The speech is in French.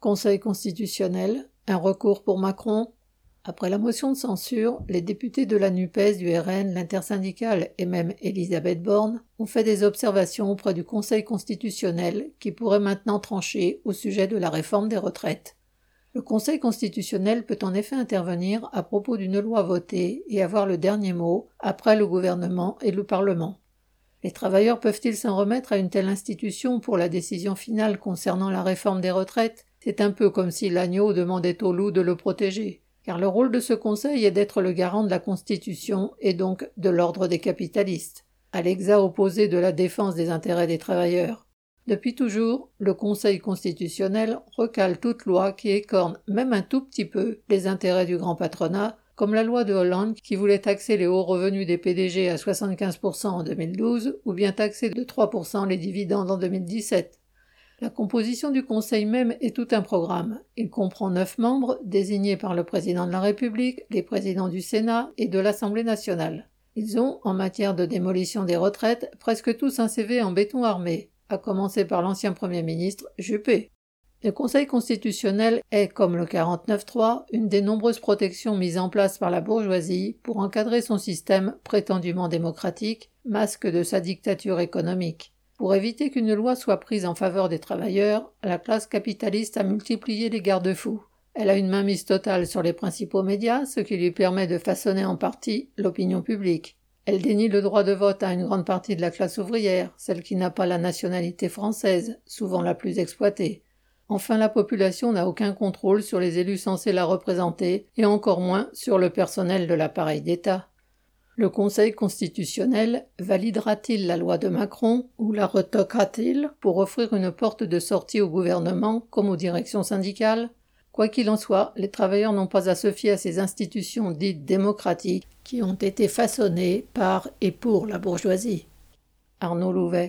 Conseil constitutionnel, un recours pour Macron. Après la motion de censure, les députés de la NUPES, du RN, l'intersyndicale et même Elisabeth Borne ont fait des observations auprès du Conseil constitutionnel qui pourrait maintenant trancher au sujet de la réforme des retraites. Le Conseil constitutionnel peut en effet intervenir à propos d'une loi votée et avoir le dernier mot après le gouvernement et le Parlement. Les travailleurs peuvent-ils s'en remettre à une telle institution pour la décision finale concernant la réforme des retraites? C'est un peu comme si l'agneau demandait au loup de le protéger, car le rôle de ce conseil est d'être le garant de la Constitution et donc de l'ordre des capitalistes, à l'exa opposé de la défense des intérêts des travailleurs. Depuis toujours, le Conseil constitutionnel recale toute loi qui écorne même un tout petit peu les intérêts du grand patronat, comme la loi de Hollande qui voulait taxer les hauts revenus des PDG à 75% en 2012 ou bien taxer de 3% les dividendes en 2017. La composition du Conseil même est tout un programme. Il comprend neuf membres désignés par le président de la République, les présidents du Sénat et de l'Assemblée nationale. Ils ont, en matière de démolition des retraites, presque tous un CV en béton armé, à commencer par l'ancien Premier ministre Juppé. Le Conseil constitutionnel est, comme le 49-3, une des nombreuses protections mises en place par la bourgeoisie pour encadrer son système prétendument démocratique, masque de sa dictature économique. Pour éviter qu'une loi soit prise en faveur des travailleurs, la classe capitaliste a multiplié les garde-fous. Elle a une mainmise totale sur les principaux médias, ce qui lui permet de façonner en partie l'opinion publique. Elle dénie le droit de vote à une grande partie de la classe ouvrière, celle qui n'a pas la nationalité française, souvent la plus exploitée. Enfin, la population n'a aucun contrôle sur les élus censés la représenter, et encore moins sur le personnel de l'appareil d'État. Le Conseil constitutionnel validera-t-il la loi de Macron ou la retoquera-t-il pour offrir une porte de sortie au gouvernement comme aux directions syndicales? Quoi qu'il en soit, les travailleurs n'ont pas à se fier à ces institutions dites démocratiques qui ont été façonnées par et pour la bourgeoisie. Arnaud Louvet